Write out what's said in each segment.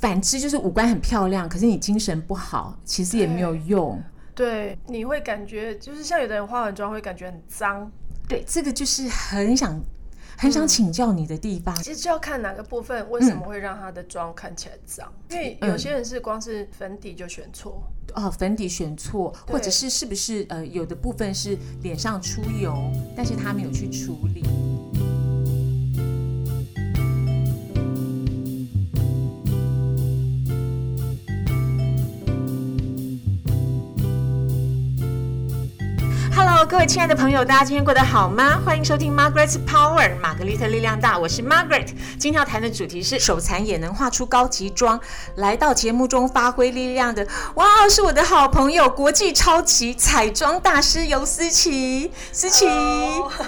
反之就是五官很漂亮，可是你精神不好，其实也没有用。对，你会感觉就是像有的人化完妆会感觉很脏。对，这个就是很想很想请教你的地方。其实就要看哪个部分为什么会让他的妆看起来脏，因为有些人是光是粉底就选错。哦，粉底选错，或者是是不是呃有的部分是脸上出油，但是他没有去处理。Hello，各位亲爱的朋友，大家今天过得好吗？欢迎收听 Margaret's Power，玛格丽特力量大，我是 Margaret。今天要谈的主题是手残也能画出高级妆。来到节目中发挥力量的，哇，是我的好朋友，国际超级彩妆大师尤思琪。思琪，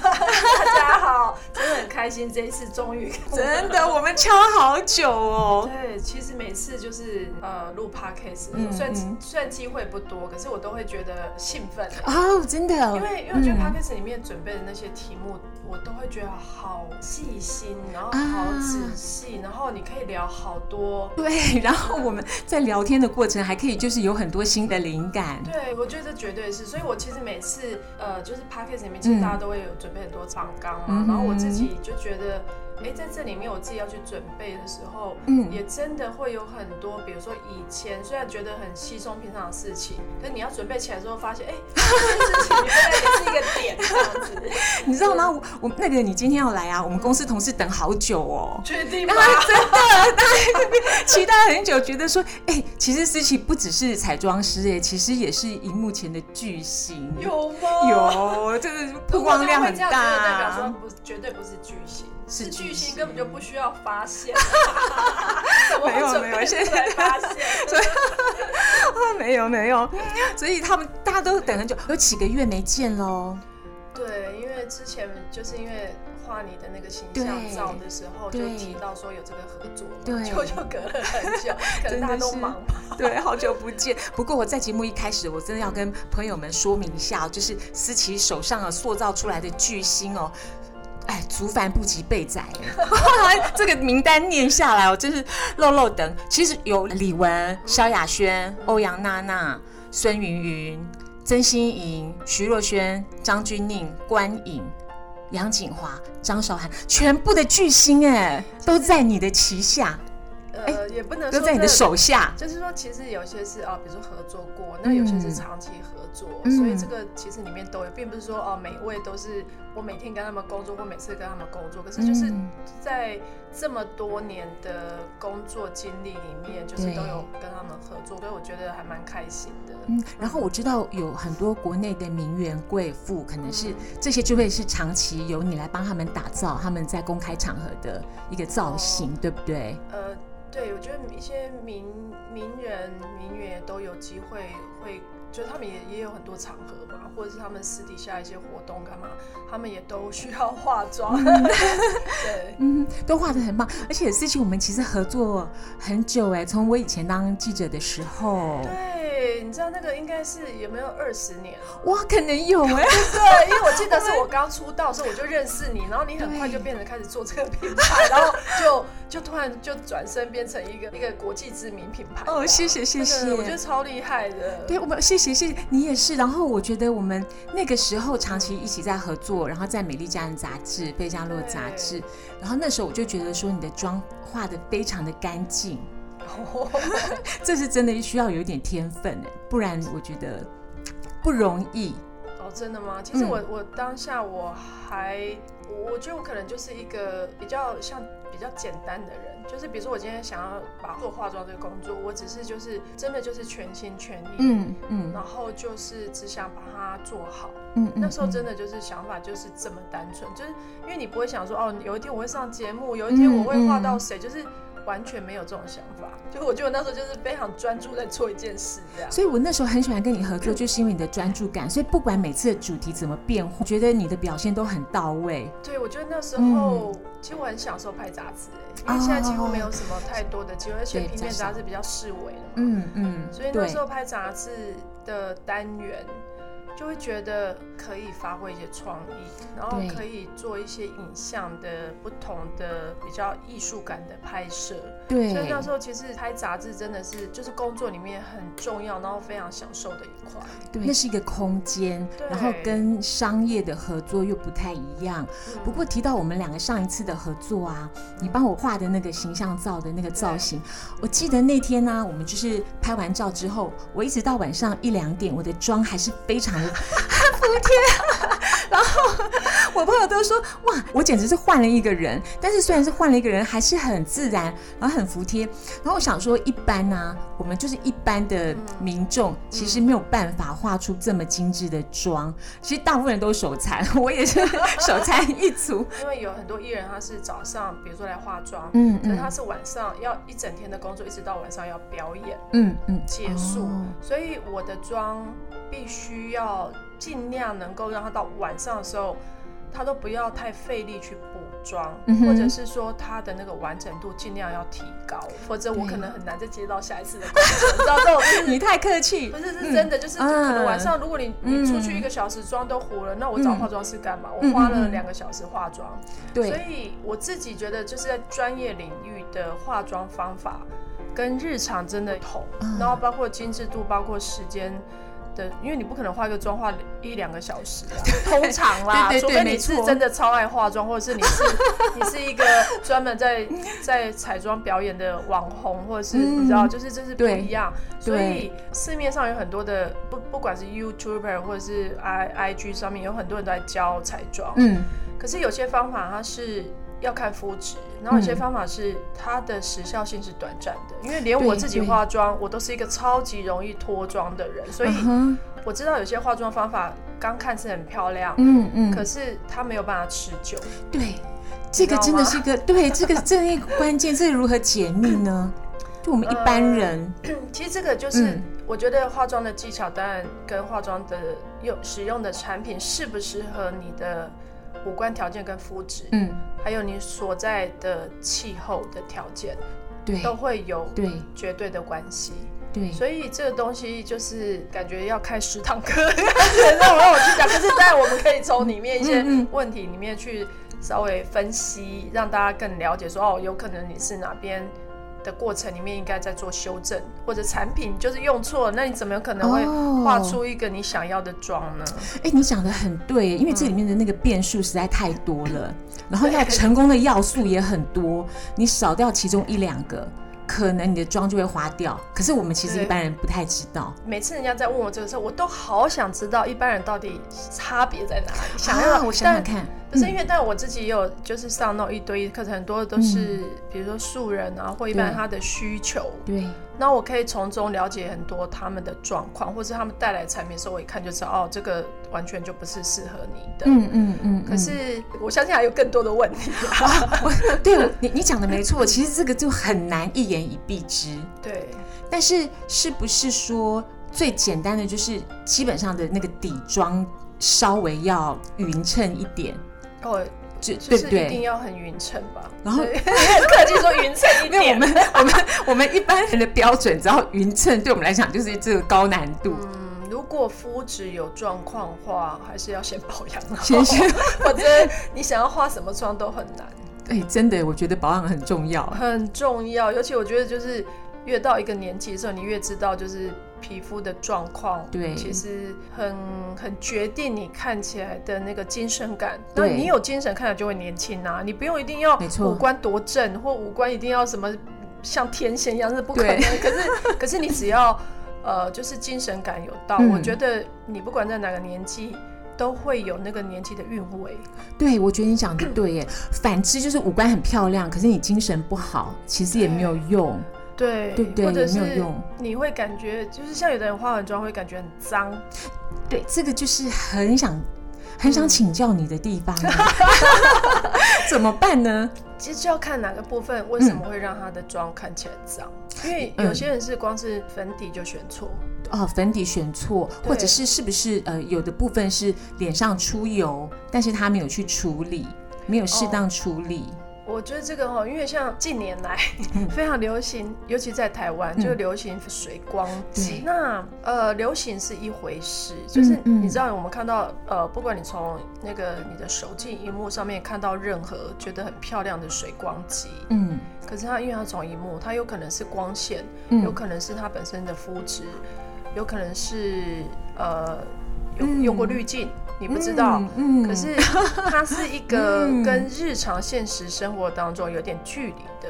大家好，真的很开心，这一次终于 真的，我们敲好久哦。对，其实每次就是呃录 podcast，虽然虽然机会不多，可是我都会觉得兴奋哦，真的。因为因为我觉得 p a c k a g e 里面准备的那些题目，我都会觉得好细心，然后好仔细，然后你可以聊好多。对，然后我们在聊天的过程还可以就是有很多新的灵感。对，我觉得这绝对是。所以我其实每次呃，就是 p a c k a g e 里面，其实大家都会有准备很多长纲嘛，然后我自己就觉得。哎，在这里面我自己要去准备的时候，嗯，也真的会有很多，比如说以前虽然觉得很稀松平常的事情，可你要准备起来之后，发现哎，这件事情原来也是一个点这样子。你知道吗？我我那个你今天要来啊，我们公司同事等好久哦，确定吗？真的，期待很久，觉得说，哎，其实思琪不只是彩妆师，哎，其实也是荧幕前的巨星。有吗？有，就是曝光量很大，代表说不，绝对不是巨星。是巨星根本就不需要发现，没有没有，现在发现，所以没有没有，所以他们大家都等很久，有几个月没见喽。对，因为之前就是因为画你的那个形象照的时候，就提到说有这个合作，对，就就隔了很久，可能大家都忙 吧。对，好久不见。不过我在节目一开始，我真的要跟朋友们说明一下，就是思琪手上啊塑造出来的巨星哦。哎，足繁不及被宰，这个名单念下来，我真是漏漏等。其实有李玟、萧亚轩、欧阳娜娜、孙芸芸、曾心莹、徐若瑄、张钧甯、关颖、杨锦华、张韶涵，全部的巨星哎，都在你的旗下。呃，也不能都在你的手下。就是说，其实有些是哦，比如说合作过，那有些是长期合作，所以这个其实里面都有，并不是说哦，每一位都是我每天跟他们工作，或每次跟他们工作。可是就是在这么多年的工作经历里面，就是都有跟他们合作，所以我觉得还蛮开心的。嗯，然后我知道有很多国内的名媛贵妇，可能是这些就会是长期由你来帮他们打造他们在公开场合的一个造型，对不对？呃。对，我觉得一些名名人、名媛都有机会会，就是他们也也有很多场合嘛，或者是他们私底下一些活动干嘛，他们也都需要化妆。对，嗯，都画的很棒，而且事情我们其实合作很久哎，从我以前当记者的时候。对，你知道那个应该是有没有二十年？哇，可能有哎。对，因为我记得是我刚出道的时候我就认识你，然后你很快就变成开始做这个品牌，然后就就突然就转身变成一个 一个国际知名品牌。哦，谢谢谢谢，我觉得超厉害的。对，我们谢谢谢谢你也是。然后我觉得我们那个时候长期一起在合作，然后在《美丽佳人》杂志、《贝加洛》杂志，然后那时候我就觉得说你的妆画的非常的干净。这是真的需要有一点天分哎，不然我觉得不容易。哦，真的吗？其实我我当下我还，我觉得我可能就是一个比较像比较简单的人，就是比如说我今天想要把做化妆这个工作，我只是就是真的就是全心全意，嗯嗯，然后就是只想把它做好。嗯嗯，那时候真的就是想法就是这么单纯，就是因为你不会想说哦，有一天我会上节目，有一天我会画到谁，就是。完全没有这种想法，就我觉得那时候就是非常专注在做一件事这样。所以我那时候很喜欢跟你合作，就是因为你的专注感。所以不管每次的主题怎么变化，觉得你的表现都很到位。对，我觉得那时候其实我很享受拍杂志，因为现在几乎没有什么太多的机会，而且平面杂志比较视为的嘛。嗯嗯。所以那时候拍杂志的单元。就会觉得可以发挥一些创意，然后可以做一些影像的不同的比较艺术感的拍摄。对所以那时候其实拍杂志真的是就是工作里面很重要，然后非常享受的一块。对，那是一个空间，然后跟商业的合作又不太一样。嗯不过提到我们两个上一次的合作啊，你帮我画的那个形象照的那个造型，我记得那天呢、我们就是拍完照之后，我一直到晚上一两点，我的妆还是非常的服帖。然后我朋友都说，哇，我简直是换了一个人。但是虽然是换了一个人，还是很自然，然后很服帖。然后我想说，一般呢、我们就是一般的民众，其实没有办法画出这么精致的妆。其实大部分人都手残，我也是手残一族。因为有很多艺人他是早上比如说来化妆，嗯可是他是晚上要一整天的工作，一直到晚上要表演嗯嗯，结束，哦所以我的妆必须要尽量能够让他到晚上的时候，他都不要太费力去补妆，嗯或者是说他的那个完整度尽量要提高，否则我可能很难再接到下一次的工作，你知道这种就是 你太客气不。是是真的，就是可嗯能晚上如果你你出去嗯一个小时妆都糊了，那我找嗯化妆师干嘛？我嗯花了两个小时化妆，所，以我自己觉得就是在专业领域的化妆方法跟日常真的同，嗯然后包括精致度，包括时间。的，因为你不可能化个妆化一两个小时啊，通常啦，对对对除非你是真的超爱化妆，或者是你是 你是一个专门在在彩妆表演的网红，或者是嗯。你知道，就是这是不一样。所以市面上有很多的不不管是 YouTuber 或者是 I I G 上面有很多人都在教彩妆，嗯，可是有些方法它是要看肤质，然后有些嗯方法是它的时效性是短暂的。因为连我自己化妆，我都是一个超级容易脱妆的人，所以我知道有些化妆方法刚看是很漂亮，嗯嗯，可是它没有办法持久。对，这个真的是一个对这个这一个关键，这如何解密呢？就我们一般人，其实这个就是嗯我觉得化妆的技巧，当然跟化妆的用使用的产品适不适合你的五官条件跟肤质，嗯，还有你所在的气候的条件，对都会有对绝对的关系。对，所以这个东西就是感觉要开十堂课，让我让我去讲。可是在我们可以从里面一些问题里面去稍微分析，让大家更了解说哦，有可能你是哪边。的过程里面应该在做修正，或者产品就是用错了，那你怎么有可能会哦画出一个你想要的妆呢？哎，你讲的很对，因为这里面的那个变数实在太多了，然后要成功的要素也很多，你少掉其中一两个，可能你的妆就会花掉。可是我们其实一般人不太知道。每次人家在问我这个时候，我都好想知道一般人到底差别在哪里。想要、啊我想想看，不是因为，但我自己也有就是上那种一对一课程，很多都是、比如说素人啊，或一般他的需求，对，那我可以从中了解很多他们的状况，或是他们带来产品的时候，我一看就知道，哦，这个完全就不是适合你的。嗯嗯嗯。可是我相信还有更多的问题、我 对你你讲的没错，其实这个就很难一言以蔽之。对，但是是不是说最简单的就是基本上的那个底妆稍微要匀称一点，哦，就就是？一定要很匀称吧。然后客气 说匀称一因为我。们我们 我们一般人的标准，只要匀称，对我们来讲就是这个高难度。嗯，如果肤质有状况的话，还是要先保养，先先，否则你想要化什么妆都很难。哎，真的，我觉得保养很重要。很重要，尤其我觉得就是越到一个年纪的时候，你越知道就是皮肤的状况，对其实很很决定你看起来的那个精神感。那你有精神，看起来就会年轻啊，你不用一定要五官多正，或五官一定要什么像天仙一样，是不可能。可是 可是你只要呃，就是精神感有到，嗯我觉得你不管在哪个年纪。都会有那个年纪的韵味，对，我觉得你讲的对耶。反之就是五官很漂亮，可是你精神不好，其实也没有用。对，对不对或者也没有是用你会感觉，就是像有的人化完妆会感觉很脏，对，这个就是很想很想请教你的地方啊，怎么办呢？其实就要看哪个部分为什么会让他的妆看起来脏，因为有些人是光是粉底就选错，哦，粉底选错，或者是是不是呃有的部分是脸上出油，但是他没有去处理，没有适当处理。我觉得这个哈，因为像近年来 非常流行，尤其在台湾就流行水光肌。那呃，流行是一回事，就是你知道我们看到呃，不管你从那个你的手机荧幕上面看到任何觉得很漂亮的水光肌，嗯，可是它因为它从荧幕，它有可能是光线，有可能是它本身的肤质，有可能是呃用用过滤镜。你不知道，可是它是一个 跟日常现实生活当中有点距离的。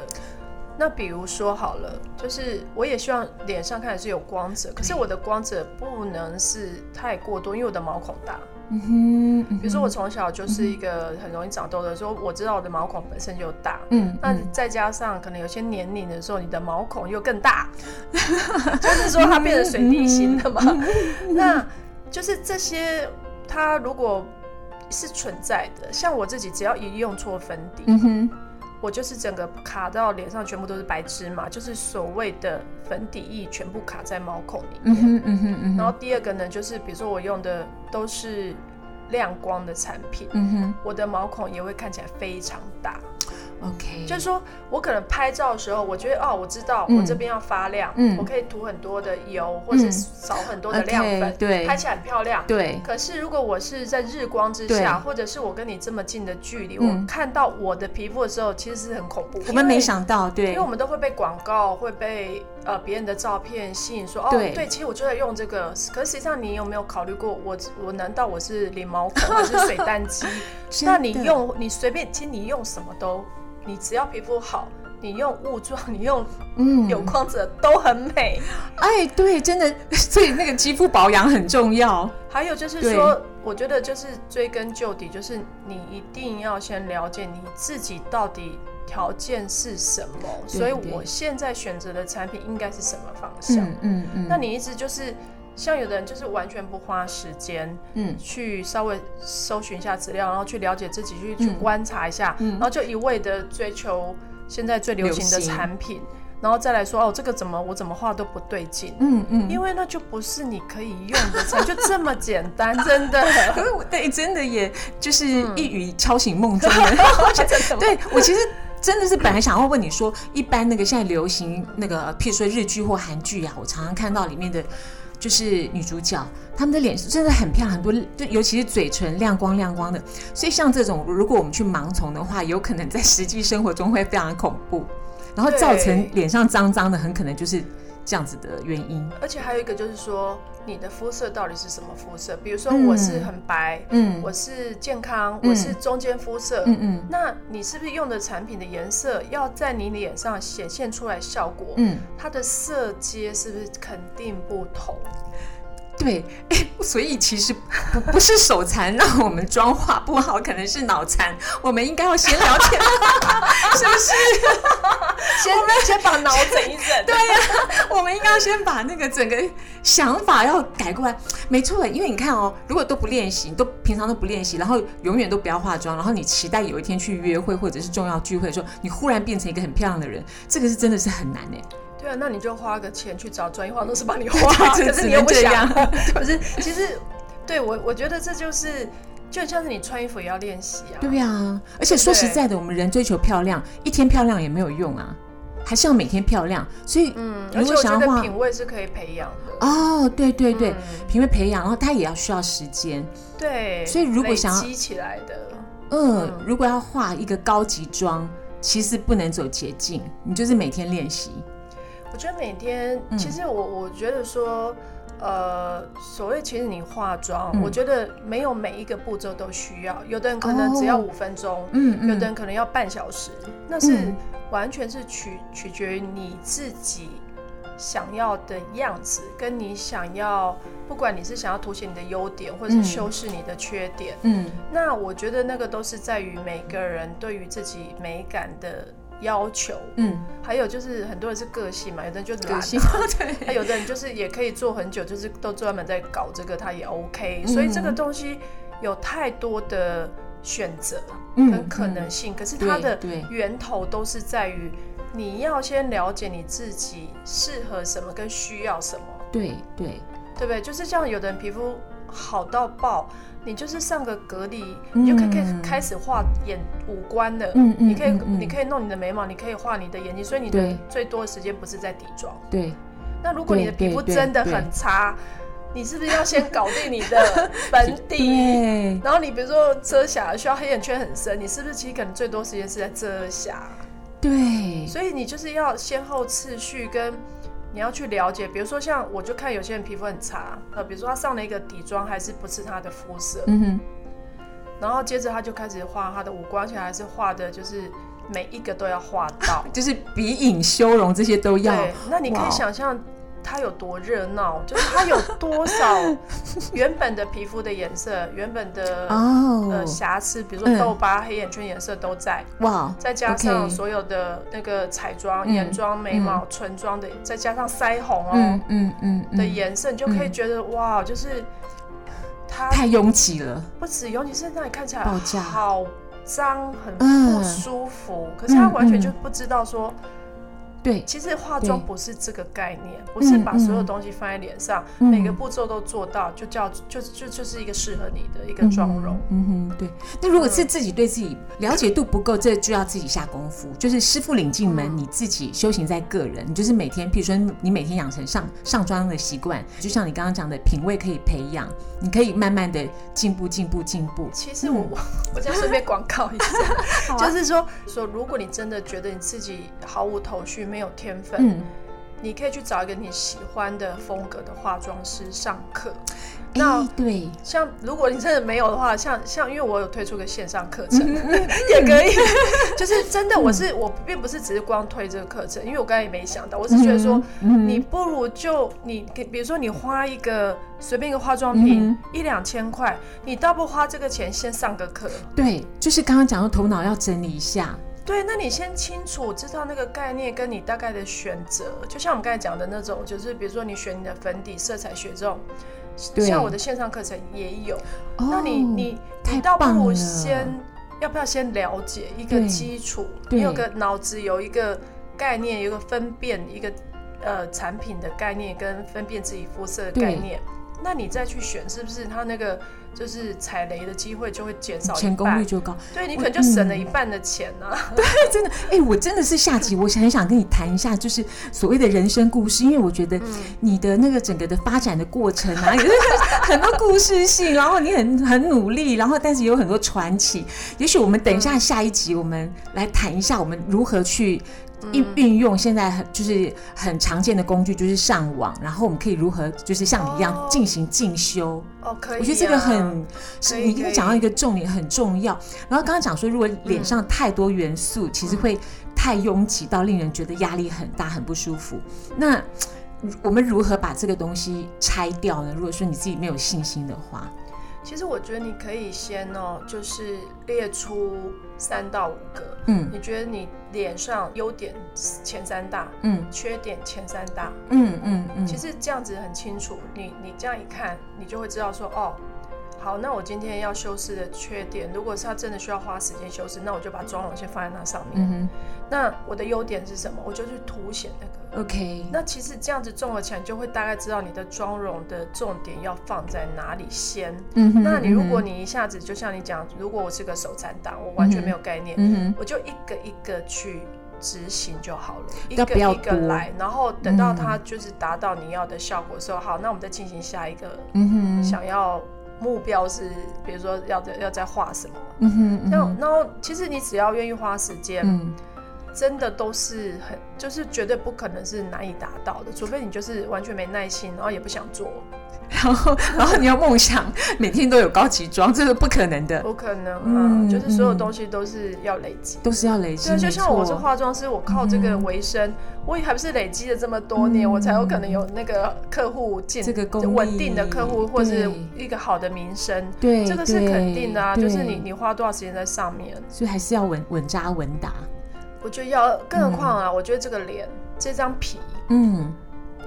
那比如说好了，就是我也希望脸上看的是有光泽，可是我的光泽不能是太过多，因为我的毛孔大。嗯哼，比如说我从小就是一个很容易长痘的，说我知道我的毛孔本身就大。嗯，那再加上可能有些年龄的时候，你的毛孔又更大，就是说它变成水滴型的嘛。那就是这些。它如果是存在的，像我自己，只要一用错粉底，我就是整个卡到脸上，全部都是白芝麻，就是所谓的粉底液全部卡在毛孔里面。然后第二个呢，就是比如说我用的都是亮光的产品，我的毛孔也会看起来非常大。OK，就是说我可能拍照的时候，我觉得哦，我知道我这边要发亮，嗯，我可以涂很多的油，或者少很多的亮粉，对，拍起来很漂亮，对。可是如果我是在日光之下，或者是我跟你这么近的距离，我看到我的皮肤的时候，其实是很恐怖。我们没想到，对，因为我们都会被广告，会被呃别人的照片吸引，说哦，对，其实我就在用这个。可是实际上，你有没有考虑过，我我难道我是脸毛孔还 是水丹肌？那你用你随便，其实你用什么都。你只要皮肤好，你用雾状，你用嗯有光泽都很美。哎，对，真的，所以那个肌肤保养很重要。还有就是说，我觉得就是追根究底，就是你一定要先了解你自己到底条件是什么，所以我现在选择的产品应该是什么方向。嗯嗯嗯。那你一直就是。像有的人就是完全不花时间，嗯，去稍微搜寻一下资料，然后去了解自己，去去观察一下，然后就一味的追求现在最流行的产品，然后再来说哦，这个怎么我怎么画都不对劲，嗯嗯，因为那就不是你可以用的，就这么简单，真的。可是我对真的也就是一语敲醒梦中 人，对我其实真的是本来想要问你说，一般那个现在流行那个，譬如说日剧或韩剧啊，我常常看到里面的。就是女主角，她们的脸真的很漂亮，很多，就尤其是嘴唇亮光亮光的。所以像这种，如果我们去盲从的话，有可能在实际生活中会非常恐怖，然后造成脸上脏脏的，很可能就是。这样子的原因，而且还有一个就是说，你的肤色到底是什么肤色？比如说我是很白，嗯，我是健康，我是中间肤色，嗯嗯，那你是不是用的产品的颜色要在你脸上显现出来效果？嗯，它的色阶是不是肯定不同？对，哎，所以其实不不是手残让我们妆化不好，可能是脑残。我们应该要先聊天，是不是？先先把脑整一整。对呀，我们应该要先把那个整个想法要改过来。没错，因为你看哦，如果都不练习，都平常都不练习，然后永远都不要化妆，然后你期待有一天去约会或者是重要聚会的时候，你忽然变成一个很漂亮的人，这个是真的是很难哎。对啊，那你就花个钱去找专业化妆师帮你画，可是你又不想，可是？其实，对我我觉得这就是，就像是你穿衣服也要练习啊。对呀，而且说实在的，我们人追求漂亮，一天漂亮也没有用啊，还是要每天漂亮。所以，嗯，而且我觉得品味是可以培养的。哦，对对对，品味培养，然后它也要需要时间。对，所以如果想要积起来的，嗯，如果要画一个高级妆，其实不能走捷径，你就是每天练习。我觉得每天，其实我我觉得说，呃，所谓其实你化妆，我觉得没有每一个步骤都需要，有的人可能只要五分钟，嗯，有的人可能要半小时，那是完全是取取决于你自己想要的样子，跟你想要，不管你是想要凸显你的优点，或者是修饰你的缺点，嗯，那我觉得那个都是在于每个人对于自己美感的。要求，嗯，还有就是很多人是个性嘛，有的人就是个性，对，那有的人就是也可以做很久，就是都专门在搞这个，他也 OK。所以这个东西有太多的选择跟可能性，可是它的源头都是在于你要先了解你自己适合什么跟需要什么。对对，对不对？就是像有的人皮肤好到爆，你就是上个隔离，你就可以可以嗯开始画眼五官了。嗯嗯你可以你可以弄你的眉毛，你可以画你的眼睛，所以你的最多的时间不是在底妆。对那如果你的皮肤真的很差，你是不是要先搞定你的 粉底？对然后你比如说遮瑕需要黑眼圈很深，你是不是其实可能最多时间是在遮瑕？对，所以你就是要先后次序跟你要去了解，比如说像我就看有些人皮肤很差，呃，比如说他上了一个底妆还是不是他的肤色，嗯哼，然后接着他就开始画他的五官，而且还是画的就是每一个都要画到。就是鼻影、修容这些都要。对，那你可以想象它有多热闹，就是它有多少原本的皮肤的颜色、原本的、哦。呃，瑕疵，比如嗯说痘疤、黑眼圈颜色都在，哇，再加上所有的那个彩妆、嗯眼妆、眉毛、唇妆的，再加上腮红哦、嗯嗯的颜色，你就可以觉得、哇，就是它太拥挤了。不止，拥挤是让你看起来好脏、很嗯。不舒服，可是他完全嗯就不知道说。对，其实化妆不是这个概念，不是把嗯所有东西放在脸上，嗯每个步骤都做到，就叫就就就是一个适合你的一个妆容。嗯哼，对。那如果是自己对自己了解度不够，这就要自己下功夫。就是师傅领进门，嗯你自己修行在个人。你就是每天，譬如说你每天养成上上妆的习惯，就像你刚刚讲的，品味可以培养，你可以慢慢的进步，进步，进步。其实我我我这样顺便广告一下，啊就是说说，如果你真的觉得你自己毫无头绪、没有天分，嗯，你可以去找一个你喜欢的风格的化妆师上课。那哎，对，像如果你真的没有的话，像像因为我有推出个线上课程，嗯 也可以，就是真的，我是我并不是只是光推这个课程，因为我刚才也没想到，我是觉得说，嗯你不如就你给，比如说你花一个随便一个化妆品、嗯。一两千块，你倒不花这个钱先上个课。对，就是刚刚讲的头脑要整理一下。对，那你先清楚知道那个概念跟你大概的选择，就像我们刚才讲的那种，就是比如说你选你的粉底色彩学这种，像我的线上课程也有。哦那你你你倒不如先要不要先了解一个基础，你有个脑子有一个概念，有一个分辨一个呃产品的概念跟分辨自己肤色的概念，那你再去选，是不是他那个就是踩雷的机会就会减少一成功率？就高。对你可能就省了一半的钱呢啊。真的，哎、我真的是下集，我很想跟你谈一下，就是所谓的人生故事，因为我觉得你的那个整个的发展的过程啊，也是很 多故事性，然后你很很努力，然后但是也有很多传奇。也许我们等一下下一集，我们来谈一下我们如何去。运运用现在很就是很常见的工具，就是上网，然后我们可以如何就是像你一样哦进行进修。哦，可以、啊。我觉得这个很，你刚刚讲到一个重点很重要。然后刚刚讲说，如果脸上太多元素，其实会太拥挤到令人觉得压力很大、很不舒服。那我们如何把这个东西拆掉呢？如果说你自己没有信心的话，其实我觉得你可以先哦，就是列出三到五个，嗯。你觉得你脸上优点前三大，嗯。缺点前三大，嗯嗯嗯，其实这样子很清楚。你你这样一看，你就会知道说，哦，好，那我今天要修饰的缺点，如果是他真的需要花时间修饰，那我就把妆容先放在那上面。嗯那我的优点是什么？我就去凸显那个。，OK，那其实这样子综合起来，你就会大概知道你的妆容的重点要放在哪里先。那你如果你一下子就像你讲，如果我是个手残党，我完全没有概念，我就一个一个去执行就好了，一个一个来，然后等到嗯它就是达到你要的效果的时候，好，那我们再进行下一个嗯哼，想要目标是，比如说要在要再画什么。嗯哼，嗯那哼然后其实你只要愿意花时间，嗯。真的都是很就是绝对不可能是难以达到的，除非你就是完全没耐心，然后也不想做，然后然后你要梦想每天都有高级妆，这是不可能的，不可能啊，嗯就是所有嗯东西都是要累积。都是要累积。对，就像我是化妆师，我靠这个嗯为生，我也还不是累积了这么多年，嗯我才有可能有那个客户进这个稳定的客户，或是一个好的名声，对，这个是肯定的啊。就是你，你花多少时间在上面，所以还是要稳稳扎稳打。我觉得要，更何况啊，我觉得这个脸这张皮，嗯，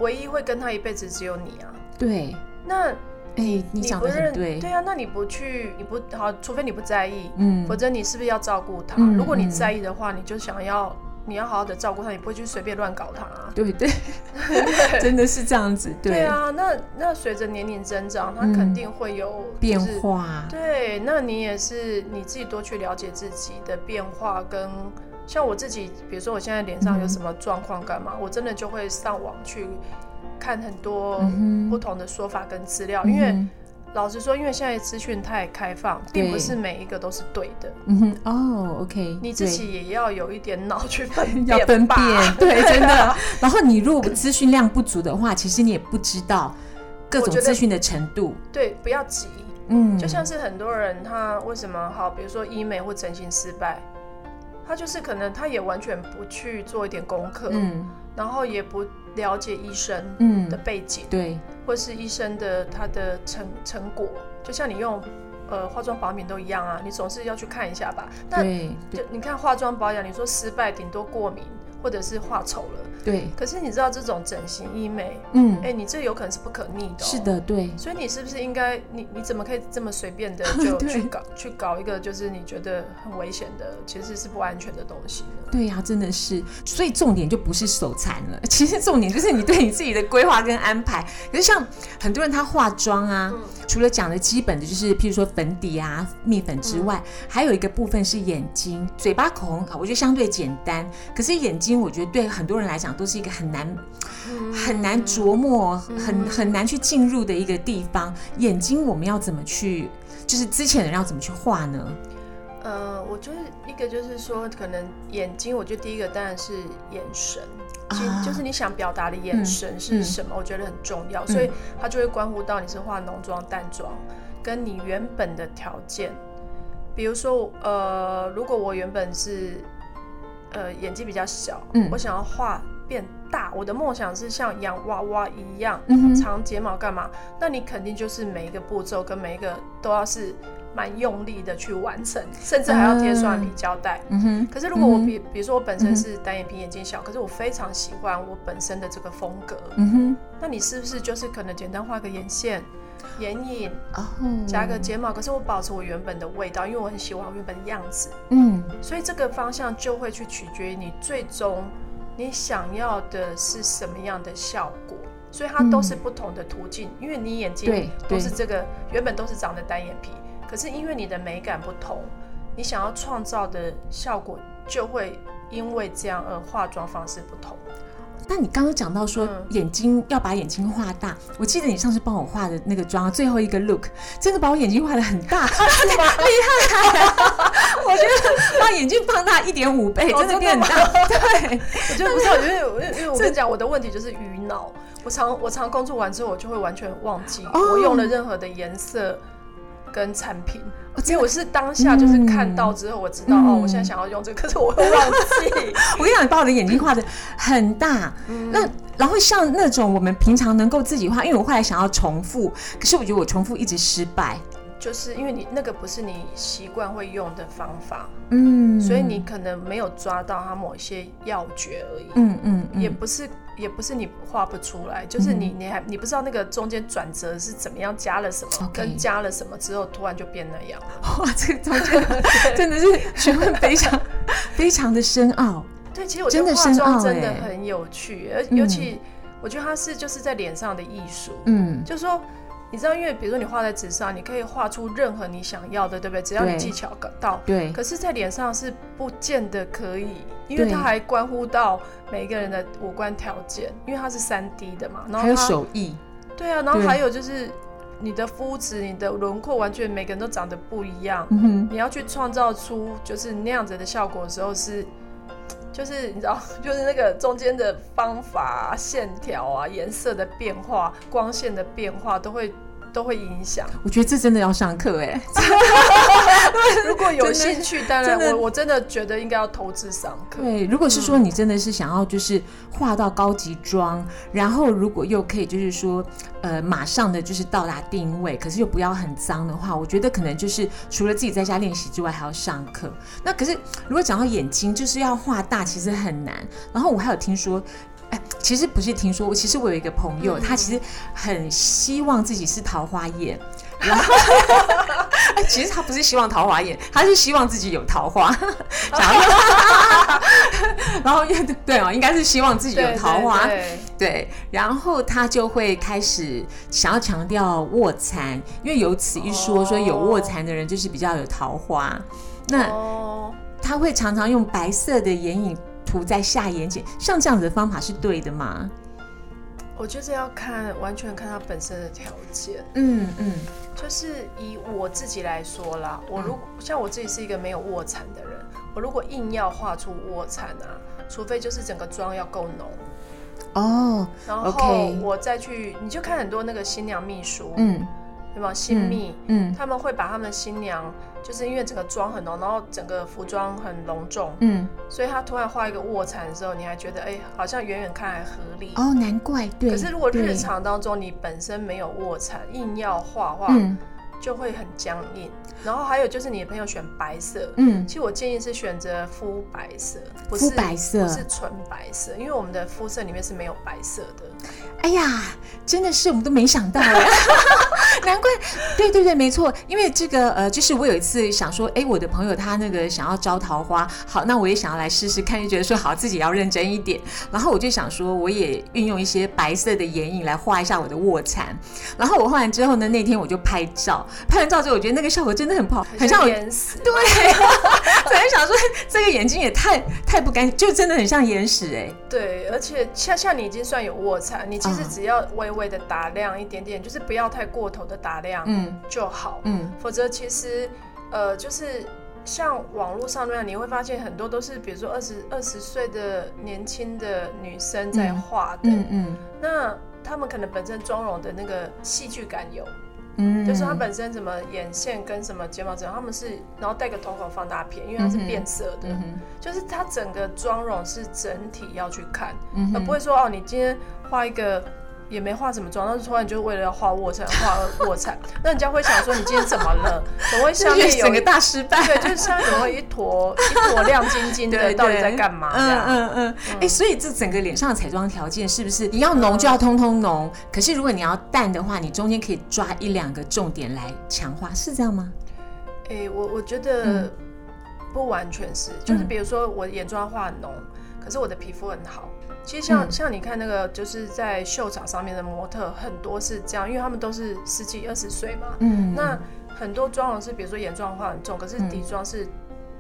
唯一会跟他一辈子只有你啊。对，那哎，你你讲不认的很对，对啊，那你不去，你不好，除非你不在意，嗯否则你是不是要照顾他？嗯如果你嗯在意的话，你就想要你要好好的照顾他，你不会去随便乱搞他、啊。对对，真的是这样子，对对啊，那那随着年龄增长，他肯定会有、嗯变。化，对，那你也是你自己多去了解自己的变化，跟像我自己，比如说我现在脸上有什么状况干嘛，我真的就会上网去看很多不同的说法跟资料，因为嗯老实说，因为现在资讯太开放，对。并不是每一个都是对的，嗯哼，哦，OK，你自己也要有一点脑去分 辨要分辨，对，真的。然后你如果资讯量不足的话，其实你也不知道各种资讯的程度。对，不要急。嗯，就像是很多人他为什么好，比如说医美或整形失败，他就是可能他也完全不去做一点功课，嗯然后也不了解医生嗯的，背景，对，或是医生的他的成成果，就像你用呃化妆保养品都一样啊，你总是要去看一下吧。那对就你看化妆保养，你说失败顶多过敏或者是画丑了，对，可是你知道这种整形医美，嗯哎、，你这有可能是不可逆的、哦。是。的，对，所以你是不是应该，你你怎么可以这么随便的 就去搞去搞一个就是你觉得很危险的，其实是不安全的东西呢？对呀、真的是，所以重点就不是手残了，其实重点就是你对你自己的规划跟安排。可是像很多人他化妆啊，嗯除了讲的基本的就是譬如说粉底啊、蜜粉之外，嗯还有一个部分是眼睛、嘴巴、口红，我觉得相对简单。可是眼睛，我觉得对很多人来讲都是一个很难、嗯很难琢磨、很很难去进入的一个地方。眼睛我们要怎么去？就是之前的人要怎么去画呢？呃，我觉得一个就是说，可能眼睛，我觉得第一个当然是眼神，其啊就是你想表达的眼神是什么，我觉得很重要，所以它就会关乎到你是化浓妆、淡妆，跟你原本的条件。比如说，呃，如果我原本是呃眼睛比较小，嗯我想要画变大，我的梦想是像洋娃娃一样，嗯长睫毛干嘛？那你肯定就是每一个步骤跟每一个都要是蛮用力的去完成，甚至还要贴双眼皮胶带。嗯哼，可是如果我嗯比比如说我本身是单眼皮眼睛小，可是我非常喜欢我本身的这个风格，嗯哼，那你是不是就是可能简单画个眼线、眼影，哦，加个睫毛，可是我保持我原本的味道，因为我很喜欢我原本的样子，嗯。所以这个方向就会去取决于你最终你想要的是什么样的效果。所以它都是不同的途径，因为你眼睛都是这个原本都是长的单眼皮，可是因为你的美感不同，你想要创造的效果就会因为这样而化妆方式不同。那你刚刚讲到说嗯眼睛要把眼睛画大，我记得你上次帮我画的那个妆，最后一个 look 真的把我眼睛画的很大，是吗？我觉得把眼睛放大一点五倍，哦真的变很大。对，我觉得不是，因为因为因为我跟你讲，我的问题就是鱼脑。我常我常工作完之后，我就会完全忘记哦我用了任何的颜色跟产品，哦因为我是当下就是看到之后，我知道、嗯。哦，我现在想要用这个，可是我会忘记。我跟你讲，你把我的眼睛画的很大，嗯。那然后像那种我们平常能够自己画，因为我后来想要重复，可是我觉得我重复一直失败。就是因为你那个不是你习惯会用的方法，嗯，所以你可能没有抓到它某一些要诀而已。嗯嗯嗯。也不是，也不是你画不出来，就是你你还你不知道那个中间转折是怎么样，加了什么跟加了什么之后，突然就变那样。哇，这个中间真的是学问非常 非常的深奥。对，其实我觉得化妆真的很有趣，而嗯尤其我觉得它是就是在脸上的艺术，嗯，就是说。你知道，因为比如说你画在纸上，你可以画出任何你想要的，对不对？只要对你技巧到。对，可是，在脸上是不见得可以，因为它还关乎到每一个人的五官条件，因为它是三 D 的嘛。然后还有它手艺。对啊，然后还有就是你的肤质、你的轮廓，完全每个人都长得不一样。嗯哼，你要去创造出就是那样子的效果的时候是，就是你知道，就是那个中间的方法、啊、线条啊、颜色的变化、光线的变化都会都会影响。我觉得这真的要上课哎。如果有兴趣，当然我我真的觉得应该要投资上课。对，如果是说你真的是想要就是画到高级妆，然后如果又可以就是说呃马上的就是到达定位，可是又不要很脏的话，我觉得可能就是除了自己在家练习之外，还要上课。那可是如果讲到眼睛，就是要画大，其实很难。然后我还有听说。哎，其实不是听说，我其实我有一个朋友，嗯。他其实很希望自己是桃花眼，然后 哎，其实他不是希望桃花眼，他是希望自己有桃花，然后对哦，应该是希望自己有桃花，对，然后他就会开始想要强调卧蚕，因为有此一说，说有卧蚕的人就是比较有桃花，那他会常常用白色的眼影涂在下眼睑，像这样子的方法是对的吗？我觉得要看完全看他本身的条件，嗯嗯，就是以我自己来说啦，我如果像我自己是一个没有卧蚕的人，我如果硬要画出卧蚕啊，除非就是整个妆要够浓，哦，然后我再去，你就看很多那个新娘秘书，嗯。对吧？新密，嗯，他们会把他们新娘，就是因为整个妆很浓，然后整个服装很隆重，嗯，所以他突然画一个卧蚕的时候，你还觉得，哎，好像远远看还合理。哦，难怪，对。可是如果日常当中你本身没有卧蚕，硬要画画。就会很僵硬，然后还有就是你的朋友选白色，嗯，其实我建议是选择肤白色，不是白色，不是纯白色，因为我们的肤色里面是没有白色的。哎呀，真的是我们都没想到哎，难怪，对对对，没错，因为这个呃，就是我有一次想说，哎，我的朋友他那个想要招桃花，好，那我也想要来试试看，就觉得说好，自己要认真一点，然后我就想说，我也运用一些白色的眼影来画一下我的卧蚕，然后我画完之后呢，那天我就拍照。拍完照之后，我觉得那个效果真的很不好，很像岩石。对，本来想说，这个眼睛也太太不干净，就真的很像眼屎哎。对，而且像像你已经算有卧蚕，你其实只要微微的打亮一点点，就是不要太过头的打亮，嗯，就好，嗯。否则其实，呃，就是像网络上那样，你会发现很多都是，比如说二十二十岁的年轻的女生在画的，嗯嗯。那她们可能本身妆容的那个戏剧感有。嗯，就是它本身什么眼线跟什么睫毛这样，他们是然后带个瞳孔放大片，因为它是变色的，就是它整个妆容是整体要去看，而不会说哦，你今天画一个。也没化什么妆，但是突然就为了要画卧蚕，画卧蚕，那人家会想说你今天怎么了？怎么会下面有整个大失败？对，就是下面怎么会一坨一坨亮晶晶的？到底在干嘛？嗯嗯嗯。哎，所以这整个脸上的彩妆条件是不是你要浓就要通通浓？可是如果你要淡的话，你中间可以抓一两个重点来强化，是这样吗？哎，我我觉得不完全是，就是比如说我眼妆画浓，可是我的皮肤很好。其实像像你看那个，就是在秀场上面的模特，很多是这样，因为他们都是十几二十岁嘛。嗯。那很多妆容是，比如说眼妆画很重，可是底妆是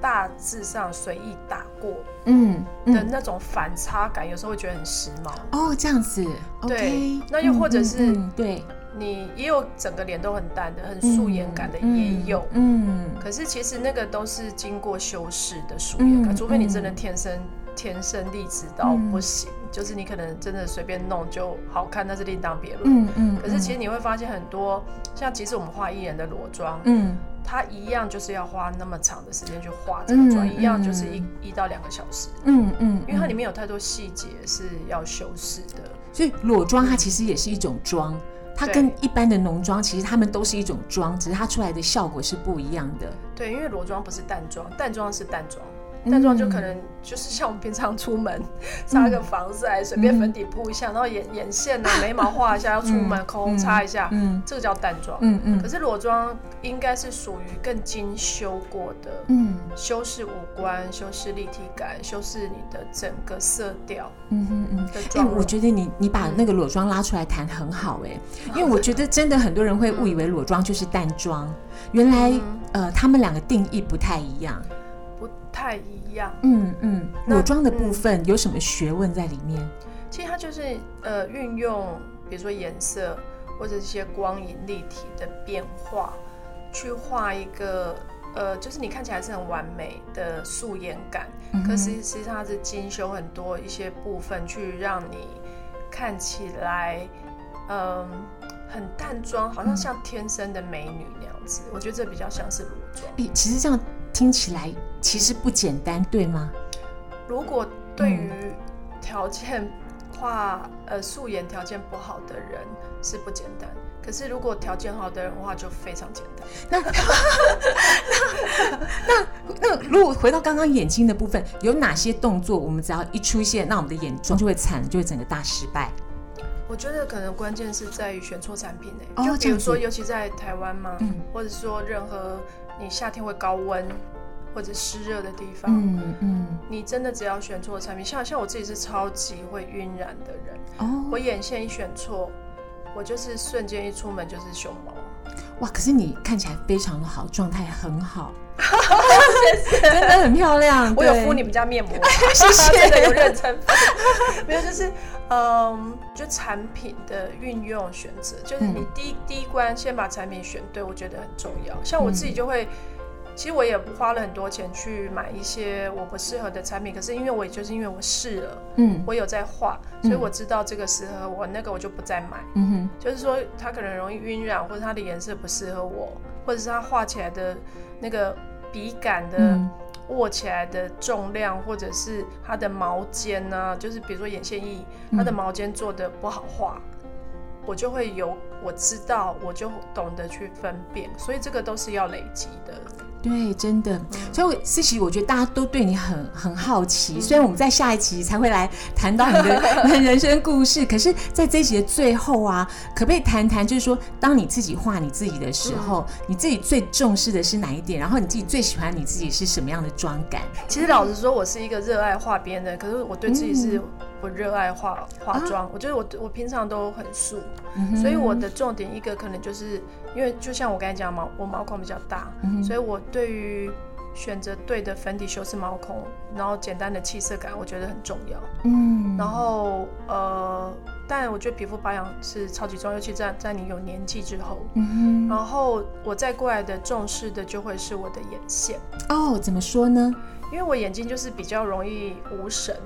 大致上随意打过，嗯的那种反差感，有时候会觉得很时髦。哦，这样子。对。那又或者是，对，你也有整个脸都很淡的，很素颜感的也有。嗯。可是其实那个都是经过修饰的素颜感，除非你真的天生。天生丽质到不行，就是你可能真的随便弄就好看，那是另当别论。嗯嗯。可是其实你会发现很多，像其实我们画艺人的裸妆，嗯，它一样就是要花那么长的时间去画这个妆，一样就是一一到两个小时。嗯嗯。因为它里面有太多细节是要修饰的，所以裸妆它其实也是一种妆，它跟一般的浓妆其实它们都是一种妆，只是它出来的效果是不一样的。对，因为裸妆不是淡妆，淡妆是淡妆。淡妆就可能就是像我们平常出门擦个防晒，随便粉底铺一下，然后眼眼线啊、眉毛画一下，要出门口红擦一下，嗯，这个叫淡妆。嗯嗯。可是裸妆应该是属于更精修过的，嗯，修饰五官、修饰立体感、修饰你的整个色调。嗯嗯嗯。的妆。我觉得你你把那个裸妆拉出来谈很好哎，因为我觉得真的很多人会误以为裸妆就是淡妆，原来呃他们两个定义不太一样。太一样，嗯嗯，裸妆的部分有什么学问在里面？其实它就是呃运用，比如说颜色或者一些光影立体的变化，去画一个呃，就是你看起来是很完美的素颜感，可是实际上它是精修很多一些部分，去让你看起来嗯很淡妆，好像像天生的美女那样子。我觉得这比较像是裸妆。哎，其实这样。听起来其实不简单，对吗？如果对于条件画呃素颜条件不好的人是不简单，可是如果条件好的人的话就非常简单。那 那那如果回到刚刚眼睛的部分，有哪些动作我们只要一出现，那我们的眼妆就会惨，就会整个大失败？我觉得可能关键是在于选错产品哦诶、就比如说，尤其在台湾嘛，嗯或者说任何你夏天会高温或者湿热的地方，嗯嗯，你真的只要选错产品，像像我自己是超级会晕染的人，哦，我眼线一选错，我就是瞬间一出门就是熊猫。哇！可是你看起来非常的好，状态很好，真的很漂亮。我有敷你们家面膜，谢谢 真的有认真敷。没有，就是嗯，就产品的运用选择，就是你嗯第一、第一关先把产品选对，我觉得很重要。像我自嗯己就会。其实我也花了很多钱去买一些我不适合的产品，可是因为我也就是因为我试了，嗯。我有在画，所以我知道这个适合我，那个我就不再买。嗯哼，就是说它可能容易晕染，或者它的颜色不适合我，或者是它画起来的那个笔杆的、嗯。握起来的重量，或者是它的毛尖啊，就是比如说眼线液，它的毛尖做的不好画，我就会有我知道，我就懂得去分辨，所以这个都是要累积的。对，真的。所以思琪，我觉得大家都对你很很好嗯奇。虽然我们在下一集才会来谈到你的 人生故事，可是在这一集的最后啊，可不可以谈谈，就是说，当你自己画你自己的时候，嗯你自己最重视的是哪一点？然后你自己最喜欢你自己是什么样的妆感？其实老实说，我是一个热爱画边的，可是我对自己是不热爱化化妆。我觉得我我平常都很素，所以我的重点一个可能就是因为就像我刚才讲毛，我毛孔比较大，所以我对于选择对的粉底修饰毛孔，然后简单的气色感，我觉得很重要。嗯，然后呃，但我觉得皮肤保养是超级重要，尤其在在你有年纪之后。嗯然后我再过来的重视的就会是我的眼线，哦，怎么说呢？因为我眼睛就是比较容易无神。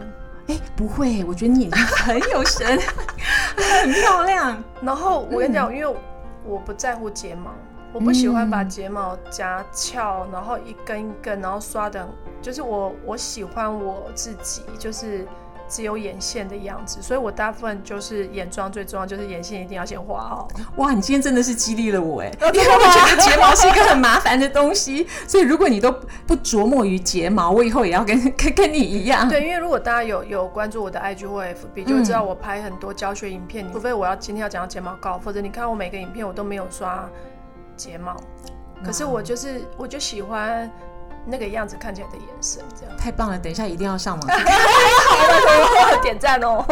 哎，不会，我觉得你眼睛很有神，很漂亮。然后我跟你讲，因为我不在乎睫毛，我不喜欢把睫毛夹翘，然后一根一根，然后刷的，就是我我喜欢我自己，就是只有眼线的样子，所以我大部分就是眼妆最重要，就是眼线一定要先画好。哇，你今天真的是激励了我哎，因为我觉得睫毛是一个很麻烦的东西，所以如果你都不琢磨于睫毛，我以后也要跟跟跟你一样。对，因为如果大家有有关注我的 IG 或 FB，就知道我拍很多教学影片，除非我要今天要讲到睫毛膏，否则你看我每个影片我都没有刷睫毛，可是我就是我就喜欢那个样子看起来的眼神，这样。太棒了，等一下一定要上网去看。点赞哦！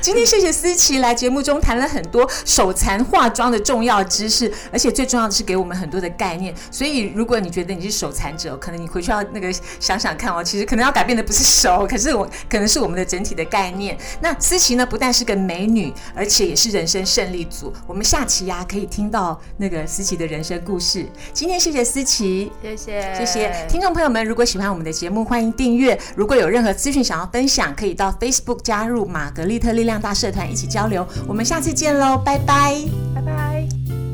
今天谢谢思琪来节目中谈了很多手残化妆的重要知识，而且最重要的是给我们很多的概念。所以如果你觉得你是手残者，可能你回去要那个想想看哦，其实可能要改变的不是手，可是我可能是我们的整体的概念。那思琪呢，不但是个美女，而且也是人生胜利组。我们下期呀、可以听到那个思琪的人生故事。今天谢谢思琪。谢谢谢，谢谢听众朋友们，如果喜欢我们的节目，欢迎订阅。如果有任何资讯想要分享，可以到 Facebook 加入玛格丽特力量大社团一起交流。我们下次见喽，拜拜。拜拜。